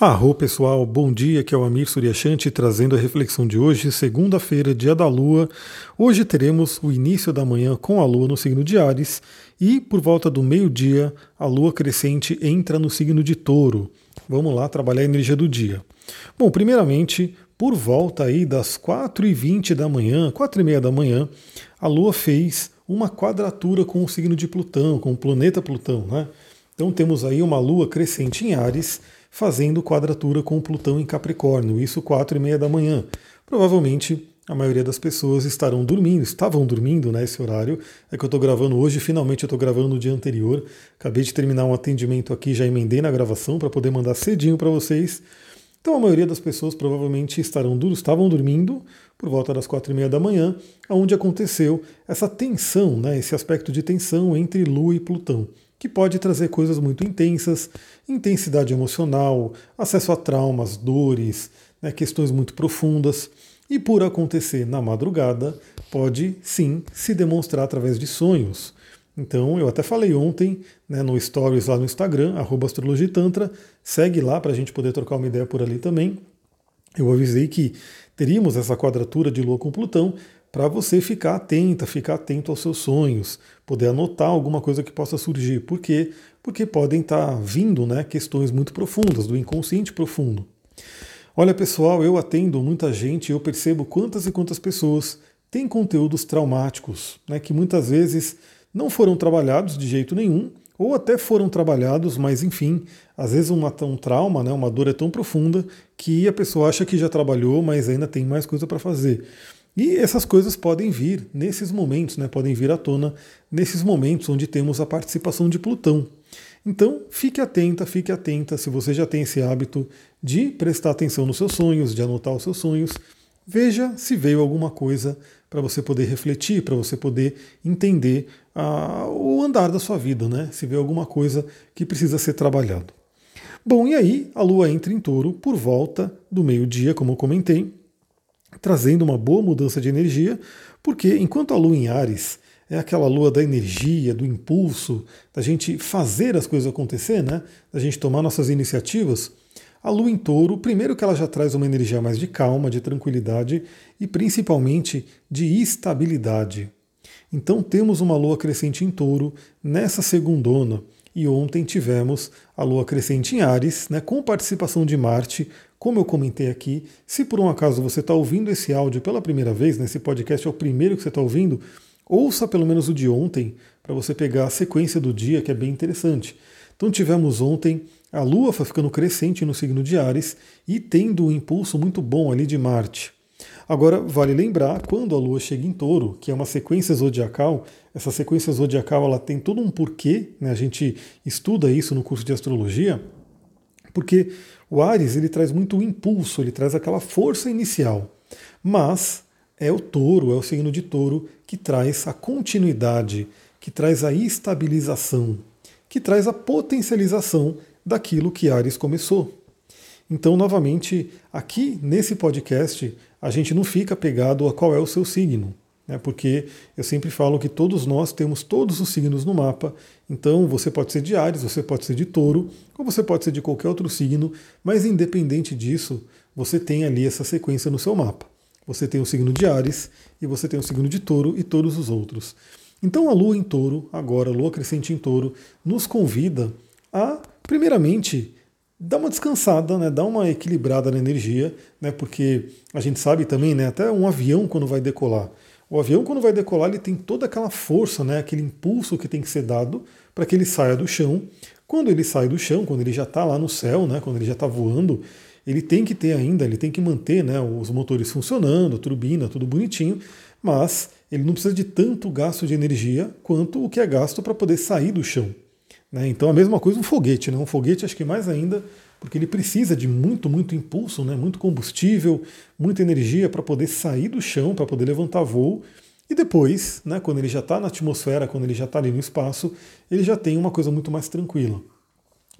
Arro pessoal, bom dia, que é o Amir Suryashanti trazendo a reflexão de hoje, segunda-feira, dia da Lua. Hoje teremos o início da manhã com a Lua no signo de Ares e por volta do meio-dia a Lua crescente entra no signo de Touro. Vamos lá trabalhar a energia do dia. Bom, primeiramente, por volta aí das 4h20 da manhã, 4h30 da manhã, a Lua fez uma quadratura com o signo de Plutão, com o planeta Plutão, né? Então temos aí uma Lua crescente em Ares fazendo quadratura com Plutão em Capricórnio, isso quatro e meia da manhã. Provavelmente a maioria das pessoas estarão dormindo, estavam dormindo nesse né, horário. É que eu estou gravando hoje, finalmente eu estou gravando no dia anterior. Acabei de terminar um atendimento aqui, já emendei na gravação para poder mandar cedinho para vocês. Então a maioria das pessoas provavelmente estarão, estavam dormindo por volta das quatro e meia da manhã, onde aconteceu essa tensão, né, esse aspecto de tensão entre Lua e Plutão que pode trazer coisas muito intensas, intensidade emocional, acesso a traumas, dores, né, questões muito profundas. E por acontecer na madrugada, pode sim se demonstrar através de sonhos. Então, eu até falei ontem né, no Stories lá no Instagram, astrologitantra, segue lá para a gente poder trocar uma ideia por ali também. Eu avisei que teríamos essa quadratura de Lua com Plutão, para você ficar atenta, ficar atento aos seus sonhos, poder anotar alguma coisa que possa surgir. Por quê? Porque podem estar tá vindo né, questões muito profundas, do inconsciente profundo. Olha, pessoal, eu atendo muita gente e eu percebo quantas e quantas pessoas têm conteúdos traumáticos, né, que muitas vezes não foram trabalhados de jeito nenhum, ou até foram trabalhados, mas enfim, às vezes um trauma, né, uma dor é tão profunda que a pessoa acha que já trabalhou, mas ainda tem mais coisa para fazer. E essas coisas podem vir nesses momentos, né, podem vir à tona nesses momentos onde temos a participação de Plutão. Então, fique atenta, fique atenta se você já tem esse hábito de prestar atenção nos seus sonhos, de anotar os seus sonhos. Veja se veio alguma coisa para você poder refletir, para você poder entender ah, o andar da sua vida, né? Se veio alguma coisa que precisa ser trabalhado. Bom, e aí a Lua entra em touro por volta do meio-dia, como eu comentei, trazendo uma boa mudança de energia, porque enquanto a lua em Ares é aquela lua da energia, do impulso, da gente fazer as coisas acontecer, né? da gente tomar nossas iniciativas, a lua em touro, primeiro que ela já traz uma energia mais de calma, de tranquilidade e principalmente de estabilidade. Então temos uma lua crescente em touro nessa segundona. E ontem tivemos a lua crescente em Ares, né, com participação de Marte, como eu comentei aqui, se por um acaso você está ouvindo esse áudio pela primeira vez, né, podcast é o primeiro que você está ouvindo, ouça pelo menos o de ontem, para você pegar a sequência do dia, que é bem interessante. Então tivemos ontem a Lua ficando crescente no signo de Ares e tendo um impulso muito bom ali de Marte. Agora, vale lembrar, quando a Lua chega em touro, que é uma sequência zodiacal, essa sequência zodiacal ela tem todo um porquê, né? a gente estuda isso no curso de astrologia, porque o Ares ele traz muito impulso, ele traz aquela força inicial. Mas é o touro, é o signo de touro que traz a continuidade, que traz a estabilização, que traz a potencialização daquilo que Ares começou. Então, novamente, aqui nesse podcast, a gente não fica pegado a qual é o seu signo né? porque eu sempre falo que todos nós temos todos os signos no mapa, então você pode ser de Ares, você pode ser de Touro, ou você pode ser de qualquer outro signo, mas independente disso, você tem ali essa sequência no seu mapa. Você tem o signo de Ares e você tem o signo de Touro e todos os outros. Então a Lua em Touro, agora a Lua crescente em Touro, nos convida a, primeiramente, dar uma descansada, né, dar uma equilibrada na energia, né, porque a gente sabe também, né, até um avião quando vai decolar, o avião, quando vai decolar, ele tem toda aquela força, né, aquele impulso que tem que ser dado para que ele saia do chão. Quando ele sai do chão, quando ele já está lá no céu, né, quando ele já está voando, ele tem que ter ainda, ele tem que manter né, os motores funcionando, turbina, tudo bonitinho, mas ele não precisa de tanto gasto de energia quanto o que é gasto para poder sair do chão. Né? Então a mesma coisa um foguete, né? um foguete acho que mais ainda porque ele precisa de muito, muito impulso, né, muito combustível, muita energia para poder sair do chão, para poder levantar voo. E depois, né, quando ele já está na atmosfera, quando ele já está ali no espaço, ele já tem uma coisa muito mais tranquila.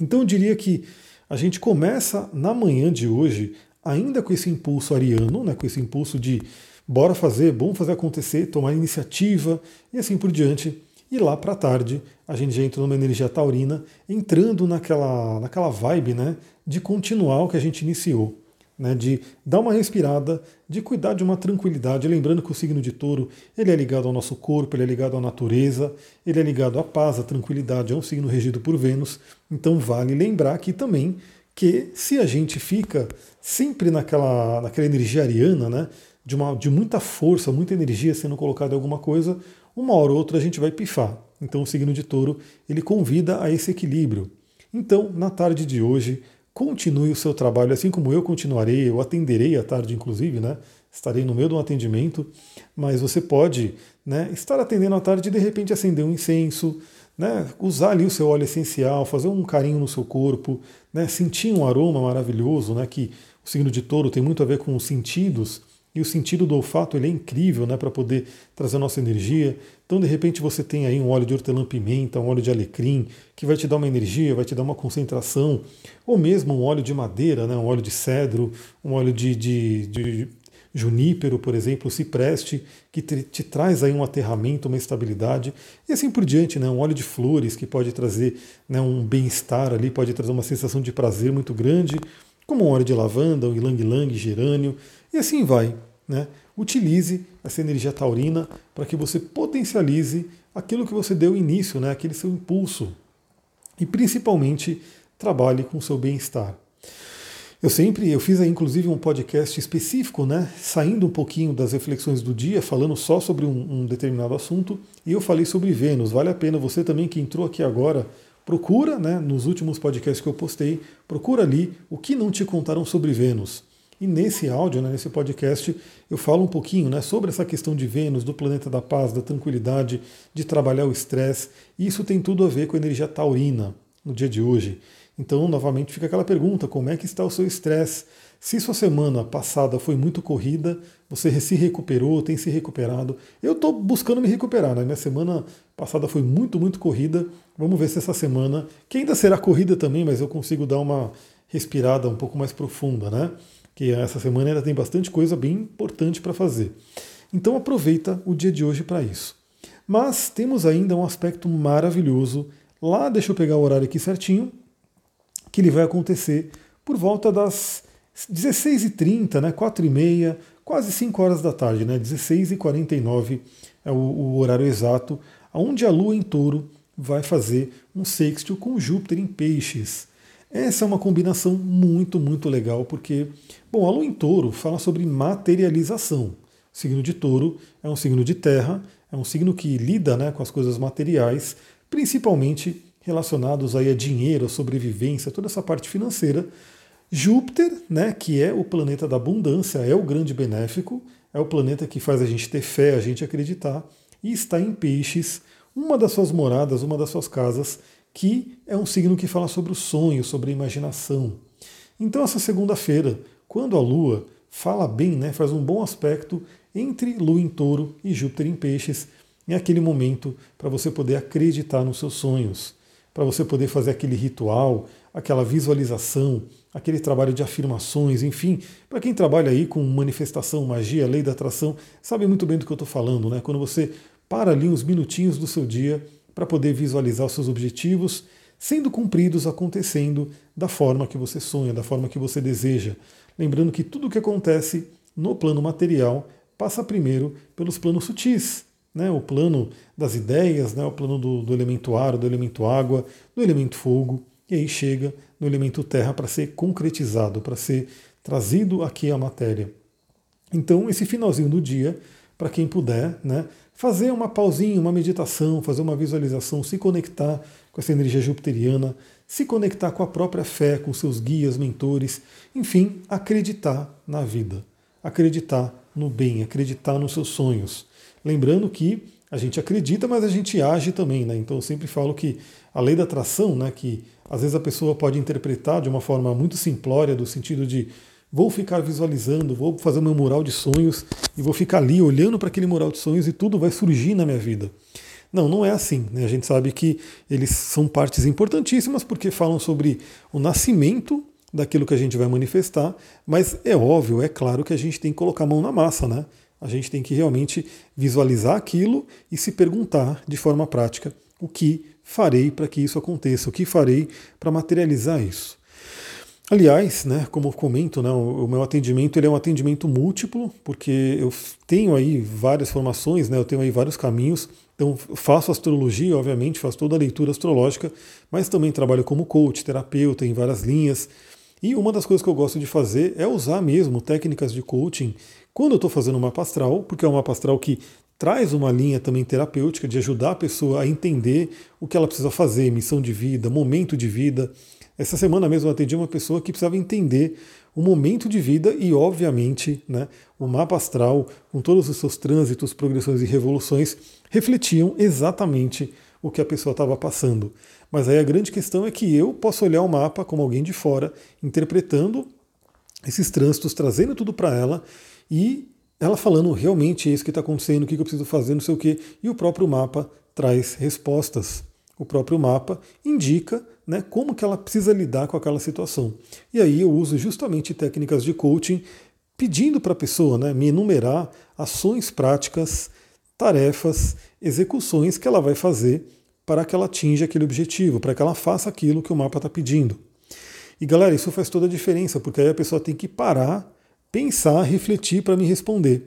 Então eu diria que a gente começa na manhã de hoje, ainda com esse impulso ariano, né, com esse impulso de bora fazer, bom fazer acontecer, tomar iniciativa e assim por diante. E lá para tarde a gente já entrou numa energia taurina, entrando naquela, naquela vibe né, de continuar o que a gente iniciou. Né, de dar uma respirada, de cuidar de uma tranquilidade, lembrando que o signo de touro ele é ligado ao nosso corpo, ele é ligado à natureza, ele é ligado à paz, à tranquilidade, é um signo regido por Vênus, então vale lembrar aqui também que se a gente fica sempre naquela, naquela energia ariana, né, de, uma, de muita força, muita energia sendo colocada em alguma coisa, uma hora ou outra a gente vai pifar. Então o signo de touro ele convida a esse equilíbrio. Então, na tarde de hoje, continue o seu trabalho, assim como eu continuarei, eu atenderei à tarde, inclusive, né? Estarei no meio de um atendimento, mas você pode né, estar atendendo à tarde e de repente acender um incenso, né, usar ali o seu óleo essencial, fazer um carinho no seu corpo, né, sentir um aroma maravilhoso, né, que o signo de touro tem muito a ver com os sentidos, e o sentido do olfato ele é incrível né, para poder trazer a nossa energia. Então, de repente, você tem aí um óleo de hortelã-pimenta, um óleo de alecrim, que vai te dar uma energia, vai te dar uma concentração, ou mesmo um óleo de madeira, né, um óleo de cedro, um óleo de, de, de junípero, por exemplo, cipreste, que te, te, traz aí um aterramento, uma estabilidade, e assim por diante, né? um óleo de flores que pode trazer né, um bem-estar ali, pode trazer uma sensação de prazer muito grande, como um óleo de lavanda, um ylang-ylang, gerânio, e assim vai. Né? Utilize essa energia taurina para que você potencialize aquilo que você deu início, né? aquele seu impulso, e principalmente trabalhe com o seu bem-estar. Eu sempre, eu fiz inclusive um podcast específico, né, saindo um pouquinho das reflexões do dia, falando só sobre um, um, determinado assunto, e eu falei sobre Vênus. Vale a pena você também que entrou aqui agora, procura, né, nos últimos podcasts que eu postei, procura ali o que não te contaram sobre Vênus. E nesse áudio, né, nesse podcast, eu falo um pouquinho né, sobre essa questão de Vênus, do planeta da paz, da tranquilidade, de trabalhar o estresse. E isso tem tudo a ver com a energia taurina no dia de hoje. Então, novamente, fica aquela pergunta: como é que está o seu estresse? Se sua semana passada foi muito corrida, você se recuperou, tem se recuperado. Eu estou buscando me recuperar, né? Minha semana passada foi muito, muito corrida. Vamos ver se essa semana, que ainda será corrida também, mas eu consigo dar uma respirada um pouco mais profunda, né? Que essa semana ainda tem bastante coisa bem importante para fazer. Então aproveita o dia de hoje para isso. Mas temos ainda um aspecto maravilhoso. Lá, deixa eu pegar o horário aqui certinho, que ele vai acontecer por volta das 16h30, né, 4h30, quase 5 horas da tarde, né, 16h49 é o, o horário exato, onde a Lua em touro vai fazer um sextil com Júpiter em peixes. Essa é uma combinação muito, muito legal, porque, bom, a Lua em touro fala sobre materialização. O signo de touro é um signo de terra, é um signo que lida né, com as coisas materiais, principalmente relacionados aí a dinheiro, a sobrevivência, toda essa parte financeira. Júpiter, né, que é o planeta da abundância, é o grande benéfico, é o planeta que faz a gente ter fé, a gente acreditar, e está em Peixes, uma das suas moradas, uma das suas casas, que é um signo que fala sobre o sonho, sobre a imaginação. Então, essa segunda-feira, quando a Lua fala bem, né, faz um bom aspecto entre Lua em Touro e Júpiter em Peixes, é aquele momento para você poder acreditar nos seus sonhos para você poder fazer aquele ritual, aquela visualização, aquele trabalho de afirmações, enfim, para quem trabalha aí com manifestação, magia, lei da atração, sabe muito bem do que eu estou falando, né? Quando você para ali uns minutinhos do seu dia para poder visualizar os seus objetivos sendo cumpridos, acontecendo da forma que você sonha, da forma que você deseja. Lembrando que tudo o que acontece no plano material passa primeiro pelos planos sutis né, o plano das ideias, né, o plano do, do elemento ar, do elemento água, do elemento fogo, e aí chega no elemento terra para ser concretizado, para ser trazido aqui à matéria. Então, esse finalzinho do dia, para quem puder, né, fazer uma pausinha, uma meditação, fazer uma visualização, se conectar com essa energia jupiteriana, se conectar com a própria fé, com seus guias, mentores, enfim, acreditar na vida, acreditar no bem, acreditar nos seus sonhos. Lembrando que a gente acredita, mas a gente age também, né? Então eu sempre falo que a lei da atração, né, que às vezes a pessoa pode interpretar de uma forma muito simplória, do sentido de vou ficar visualizando, vou fazer meu mural de sonhos e vou ficar ali olhando para aquele mural de sonhos e tudo vai surgir na minha vida. Não, não é assim. Né? A gente sabe que eles são partes importantíssimas porque falam sobre o nascimento daquilo que a gente vai manifestar, mas é óbvio, é claro que a gente tem que colocar a mão na massa, né? A gente tem que realmente visualizar aquilo e se perguntar de forma prática o que farei para que isso aconteça, o que farei para materializar isso. Aliás, né, como eu comento, né, o, meu atendimento ele é um atendimento múltiplo, porque eu tenho aí várias formações, né, eu tenho aí vários caminhos. Então, faço astrologia, obviamente, faço toda a leitura astrológica, mas também trabalho como coach, terapeuta em várias linhas. E uma das coisas que eu gosto de fazer é usar mesmo técnicas de coaching quando eu estou fazendo uma astral, porque é uma astral que traz uma linha também terapêutica de ajudar a pessoa a entender o que ela precisa fazer, missão de vida, momento de vida. Essa semana mesmo eu atendi uma pessoa que precisava entender o momento de vida e, obviamente, né, o mapa astral, com todos os seus trânsitos, progressões e revoluções, refletiam exatamente o que a pessoa estava passando. Mas aí a grande questão é que eu posso olhar o mapa como alguém de fora, interpretando esses trânsitos, trazendo tudo para ela e ela falando realmente é isso que está acontecendo, o que eu preciso fazer, não sei o quê, e o próprio mapa traz respostas. O próprio mapa indica né, como que ela precisa lidar com aquela situação. E aí eu uso justamente técnicas de coaching pedindo para a pessoa né, me enumerar ações práticas, tarefas, execuções que ela vai fazer para que ela atinja aquele objetivo, para que ela faça aquilo que o mapa está pedindo. E galera, isso faz toda a diferença, porque aí a pessoa tem que parar pensar, refletir para me responder.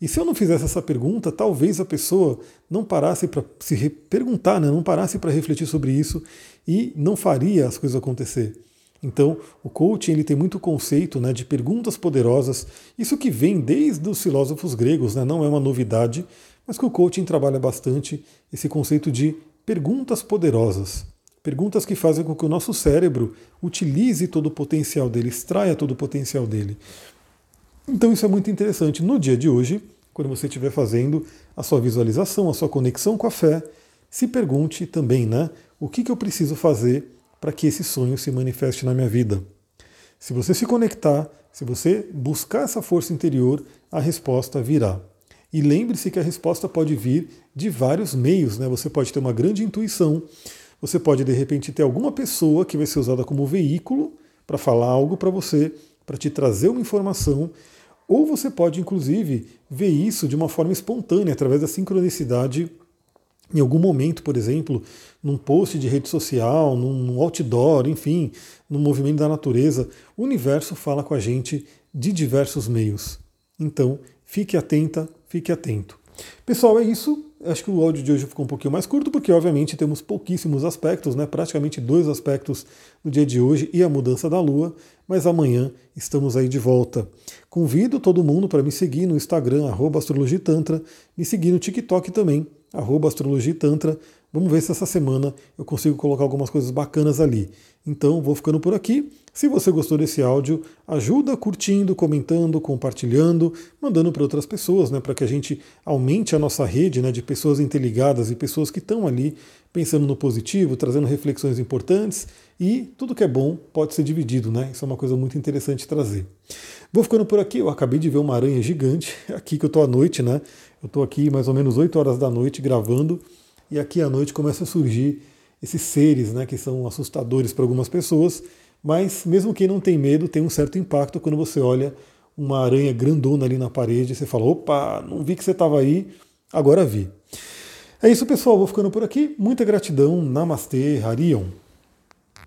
E se eu não fizesse essa pergunta, talvez a pessoa não parasse para se perguntar, né? não parasse para refletir sobre isso e não faria as coisas acontecer. Então, o coaching ele tem muito conceito né, de perguntas poderosas, isso que vem desde os filósofos gregos, né, não é uma novidade, mas que o coaching trabalha bastante esse conceito de perguntas poderosas. Perguntas que fazem com que o nosso cérebro utilize todo o potencial dele, extraia todo o potencial dele. Então isso é muito interessante. No dia de hoje, quando você estiver fazendo a sua visualização, a sua conexão com a fé, se pergunte também, né? O que, que eu preciso fazer para que esse sonho se manifeste na minha vida? Se você se conectar, se você buscar essa força interior, a resposta virá. E lembre-se que a resposta pode vir de vários meios, né? Você pode ter uma grande intuição, você pode de repente ter alguma pessoa que vai ser usada como veículo para falar algo para você, para te trazer uma informação ou você pode, inclusive, ver isso de uma forma espontânea, através da sincronicidade em algum momento, por exemplo, num post de rede social, num outdoor, enfim, no movimento da natureza, o universo fala com a gente de diversos meios. Então, fique atenta, fique atento. Pessoal, é isso. Acho que o áudio de hoje ficou um pouquinho mais curto, porque obviamente temos pouquíssimos aspectos, né? praticamente dois aspectos no dia de hoje e a mudança da Lua, mas amanhã estamos aí de volta. Convido todo mundo para me seguir no Instagram, astrologitantra, me seguir no TikTok também, astrologitantra. Vamos ver se essa semana eu consigo colocar algumas coisas bacanas ali. Então, vou ficando por aqui. Se você gostou desse áudio, ajuda curtindo, comentando, compartilhando, mandando para outras pessoas, né, para que a gente aumente a nossa rede né, de pessoas interligadas e pessoas que estão ali pensando no positivo, trazendo reflexões importantes e tudo que é bom pode ser dividido, né? Isso é uma coisa muito interessante trazer. Vou ficando por aqui, eu acabei de ver uma aranha gigante, aqui que eu estou à noite, né? Eu estou aqui mais ou menos 8 horas da noite gravando e aqui à noite começa a surgir esses seres né, que são assustadores para algumas pessoas, mas mesmo quem não tem medo tem um certo impacto quando você olha uma aranha grandona ali na parede e você fala: opa, não vi que você estava aí, agora vi. É isso, pessoal. Vou ficando por aqui. Muita gratidão. Namastê, Harion.